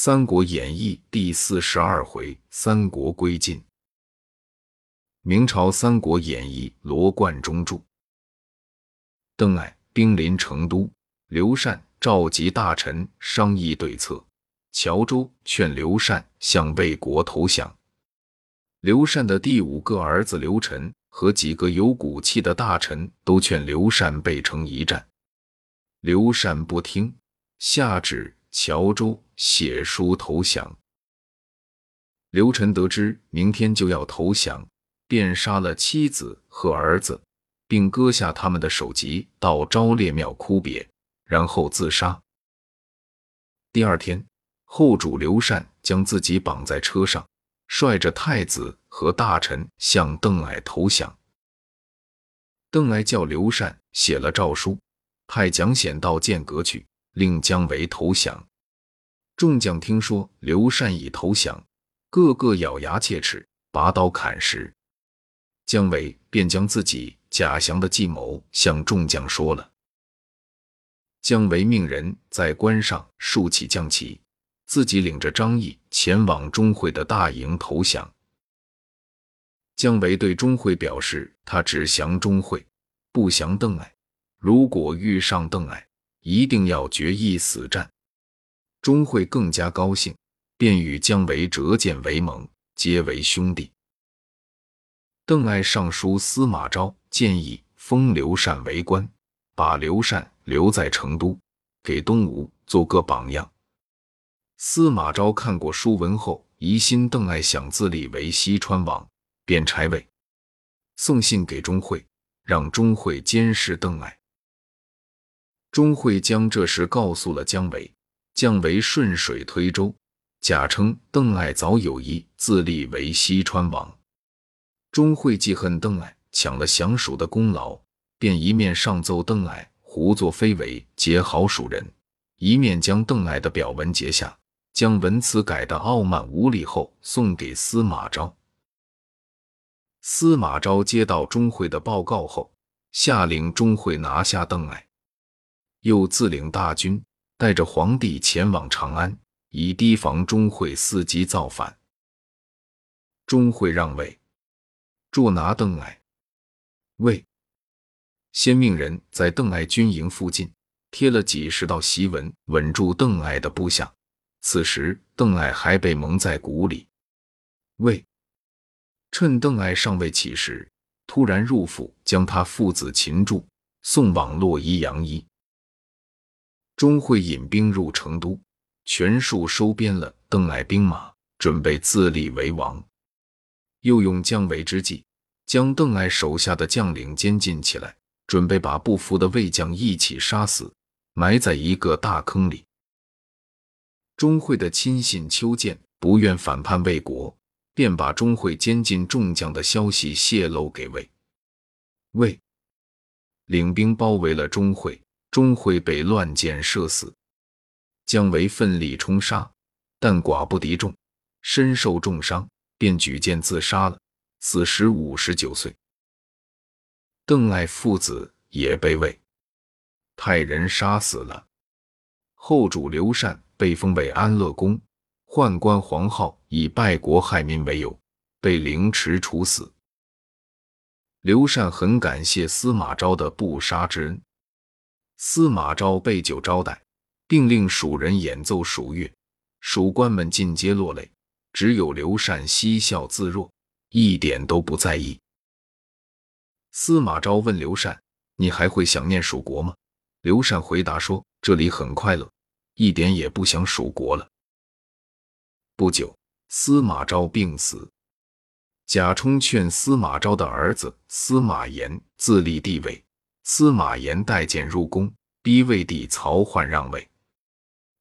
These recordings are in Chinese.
三国演义》第四十二回：三国归晋。明朝《三国演义》罗贯中著。邓艾兵临成都，刘禅召集大臣商议对策。乔州劝刘禅向魏国投降。刘禅的第五个儿子刘晨和几个有骨气的大臣都劝刘禅背城一战。刘禅不听，下旨乔州写书投降。刘晨得知明天就要投降，便杀了妻子和儿子，并割下他们的首级，到昭烈庙哭别，然后自杀。第二天，后主刘禅将自己绑在车上，率着太子和大臣向邓艾投降。邓艾叫刘禅写了诏书。派蒋显到剑阁去，令姜维投降。众将听说刘禅已投降，个个咬牙切齿，拔刀砍石。姜维便将自己假降的计谋向众将说了。姜维命人在关上竖起将旗，自己领着张翼前往钟会的大营投降。姜维对钟会表示，他只降钟会，不降邓艾。如果遇上邓艾，一定要决一死战。钟会更加高兴，便与姜维折剑为盟，结为兄弟。邓艾上书司马昭，建议封刘禅为官，把刘禅留在成都，给东吴做个榜样。司马昭看过书文后，疑心邓艾想自立为西川王，便拆位送信给钟会，让钟会监视邓艾。钟会将这事告诉了姜维，姜维顺水推舟，假称邓艾早有意自立为西川王。钟会记恨邓艾抢了降蜀的功劳，便一面上奏邓艾胡作非为结好蜀人，一面将邓艾的表文截下，将文辞改得傲慢无礼后送给司马昭。司马昭接到钟会的报告后，下令钟会拿下邓艾。又自领大军，带着皇帝前往长安，以提防钟会伺机造反。钟会让位，捉拿邓艾。魏先命人在邓艾军营附近贴了几十道檄文，稳住邓艾的部下。此时邓艾还被蒙在鼓里。魏趁邓艾尚未起时，突然入府，将他父子擒住，送往洛邑杨邑。钟会引兵入成都，全数收编了邓艾兵马，准备自立为王。又用姜维之计，将邓艾手下的将领监禁起来，准备把不服的魏将一起杀死，埋在一个大坑里。钟会的亲信邱建不愿反叛魏国，便把钟会监禁众将的消息泄露给魏。魏领兵包围了钟会。钟会被乱箭射死，姜维奋力冲杀，但寡不敌众，身受重伤，便举剑自杀了，死时五十九岁。邓艾父子也被魏派人杀死了。后主刘禅被封为安乐公，宦官黄皓以败国害民为由，被凌迟处死。刘禅很感谢司马昭的不杀之恩。司马昭备酒招待，并令蜀人演奏蜀乐，蜀官们尽皆落泪，只有刘禅嬉笑自若，一点都不在意。司马昭问刘禅：“你还会想念蜀国吗？”刘禅回答说：“这里很快乐，一点也不想蜀国了。”不久，司马昭病死，贾充劝司马昭的儿子司马炎自立帝位。司马炎带剑入宫，逼魏帝曹奂让位。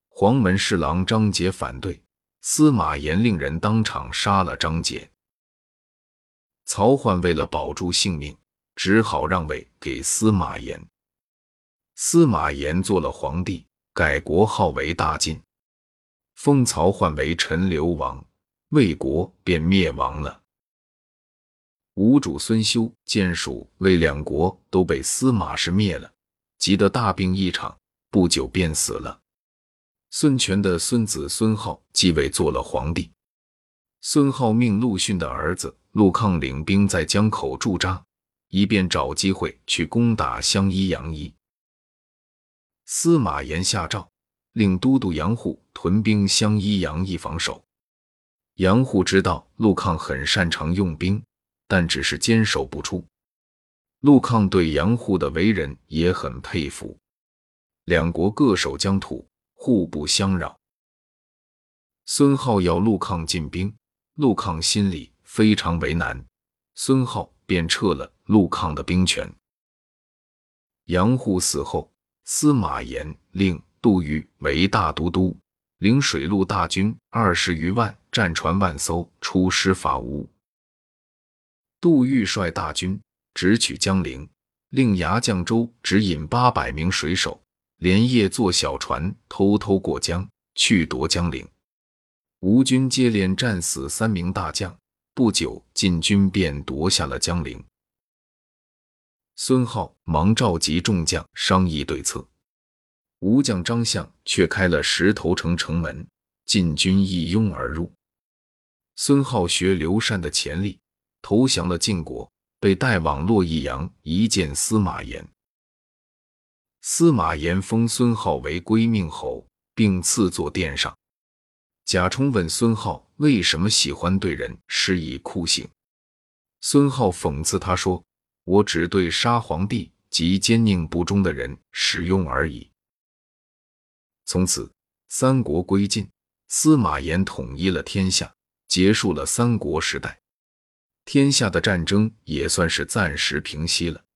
黄门侍郎张杰反对，司马炎令人当场杀了张杰。曹奂为了保住性命，只好让位给司马炎。司马炎做了皇帝，改国号为大晋，封曹奂为陈留王，魏国便灭亡了。吴主孙休建蜀魏两国都被司马氏灭了，急得大病一场，不久便死了。孙权的孙子孙皓继位做了皇帝。孙皓命陆逊的儿子陆抗领兵在江口驻扎，以便找机会去攻打襄阴杨邑。司马炎下诏，令都督杨户屯兵襄阴杨邑防守。杨户知道陆抗很擅长用兵，但只是坚守不出。陆抗对杨户的为人也很佩服，两国各守疆土，互不相扰。孙浩要陆抗进兵，陆抗心里非常为难，孙浩便撤了陆抗的兵权。杨户死后，司马炎令杜预为大都督，领水陆大军二十余万，战船万艘，出师伐吴。杜预率大军。直取江陵，令牙将周指引八百名水手，连夜坐小船偷偷过江去夺江陵。吴军接连战死三名大将，不久晋军便夺下了江陵。孙浩忙召集众将商议对策，吴将张相却开了石头城城门，晋军一拥而入。孙浩学刘禅的潜力，投降了晋国。被带往洛邑阳，一见司马炎。司马炎封孙皓为归命侯，并赐座殿上。贾充问孙皓为什么喜欢对人施以酷刑，孙皓讽刺他说：“我只对杀皇帝及奸佞不忠的人使用而已。”从此，三国归晋，司马炎统一了天下，结束了三国时代。天下的战争也算是暂时平息了。